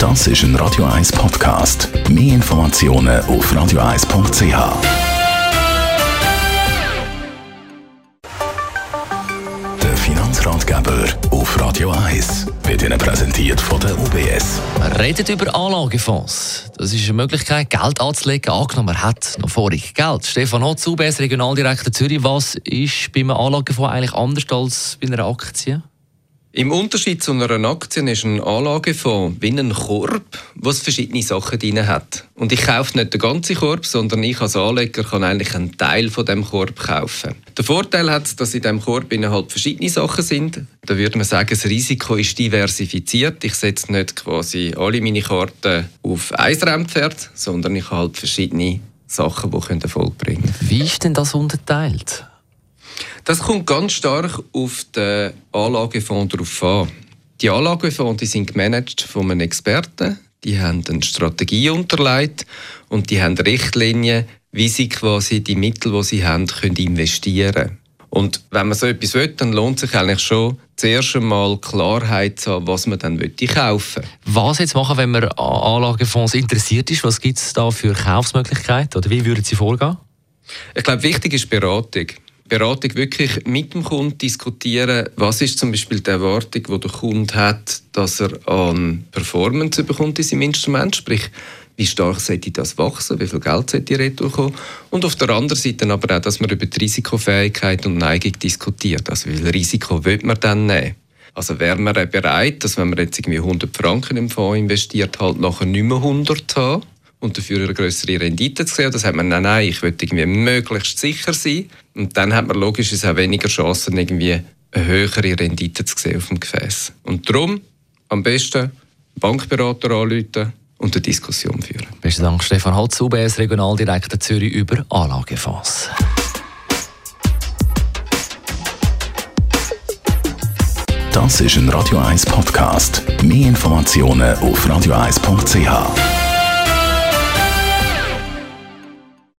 Das ist ein Radio 1 Podcast. Mehr Informationen auf radio1.ch. Der Finanzratgeber auf Radio 1 wird Ihnen präsentiert von der UBS. Wir reden über Anlagefonds. Das ist eine Möglichkeit, Geld anzulegen. Angenommen, man hat noch vorig Geld. Stefan Hotz, UBS Regionaldirektor Zürich. Was ist bei einem Anlagefonds eigentlich anders als bei einer Aktie? Im Unterschied zu einer Aktie ist ein Anlagefonds wie ein Korb, was verschiedene Sachen drin hat. Und ich kaufe nicht den ganzen Korb, sondern ich als Anleger kann eigentlich einen Teil von dem Korb kaufen. Der Vorteil hat, dass in dem Korb halt verschiedene Sachen sind. Da würde man sagen, das Risiko ist diversifiziert. Ich setze nicht quasi alle meine Karten auf ein Rennpferd, sondern ich habe halt verschiedene Sachen, die Erfolg bringen können. Wie ist denn das unterteilt? Das kommt ganz stark auf den Anlagefonds drauf an. Die Anlagefonds die sind gemanagt von einem Experten. Die haben eine Strategie unterlegt und die haben Richtlinien, wie sie quasi die Mittel, die sie haben, können investieren können. Und wenn man so etwas will, dann lohnt sich eigentlich schon zuerst einmal Klarheit zu haben, was man dann kaufen. Was jetzt machen, wenn man an Anlagefonds interessiert ist? Was gibt es da für Kaufsmöglichkeiten oder wie würden Sie vorgehen? Ich glaube, wichtig ist Beratung. Beratung wirklich mit dem Kunden diskutieren, was ist zum Beispiel die Erwartung, die der Kunde hat, dass er an Performance bekommt in seinem Instrument, sprich wie stark sollte das wachsen, wie viel Geld sollte retour kommen. Und auf der anderen Seite aber auch, dass man über die Risikofähigkeit und Neigung diskutiert. Also wie viel Risiko will man dann nehmen? Also wäre man bereit, dass wenn man jetzt irgendwie 100 Franken im Fonds investiert, halt nachher nicht mehr 100 haben? Und dafür eine größere Rendite zu sehen. Das hat man, nein, nein, ich will irgendwie möglichst sicher sein. Und dann hat man logisch auch weniger Chancen, irgendwie eine höhere Rendite zu sehen auf dem Gefäß. Und darum am besten Bankberater anrufen und eine Diskussion führen. Besten Dank, Stefan Holz, UBS Regionaldirektor Zürich über Anlagefonds. Das ist ein Radio 1 Podcast. Mehr Informationen auf radio1.ch.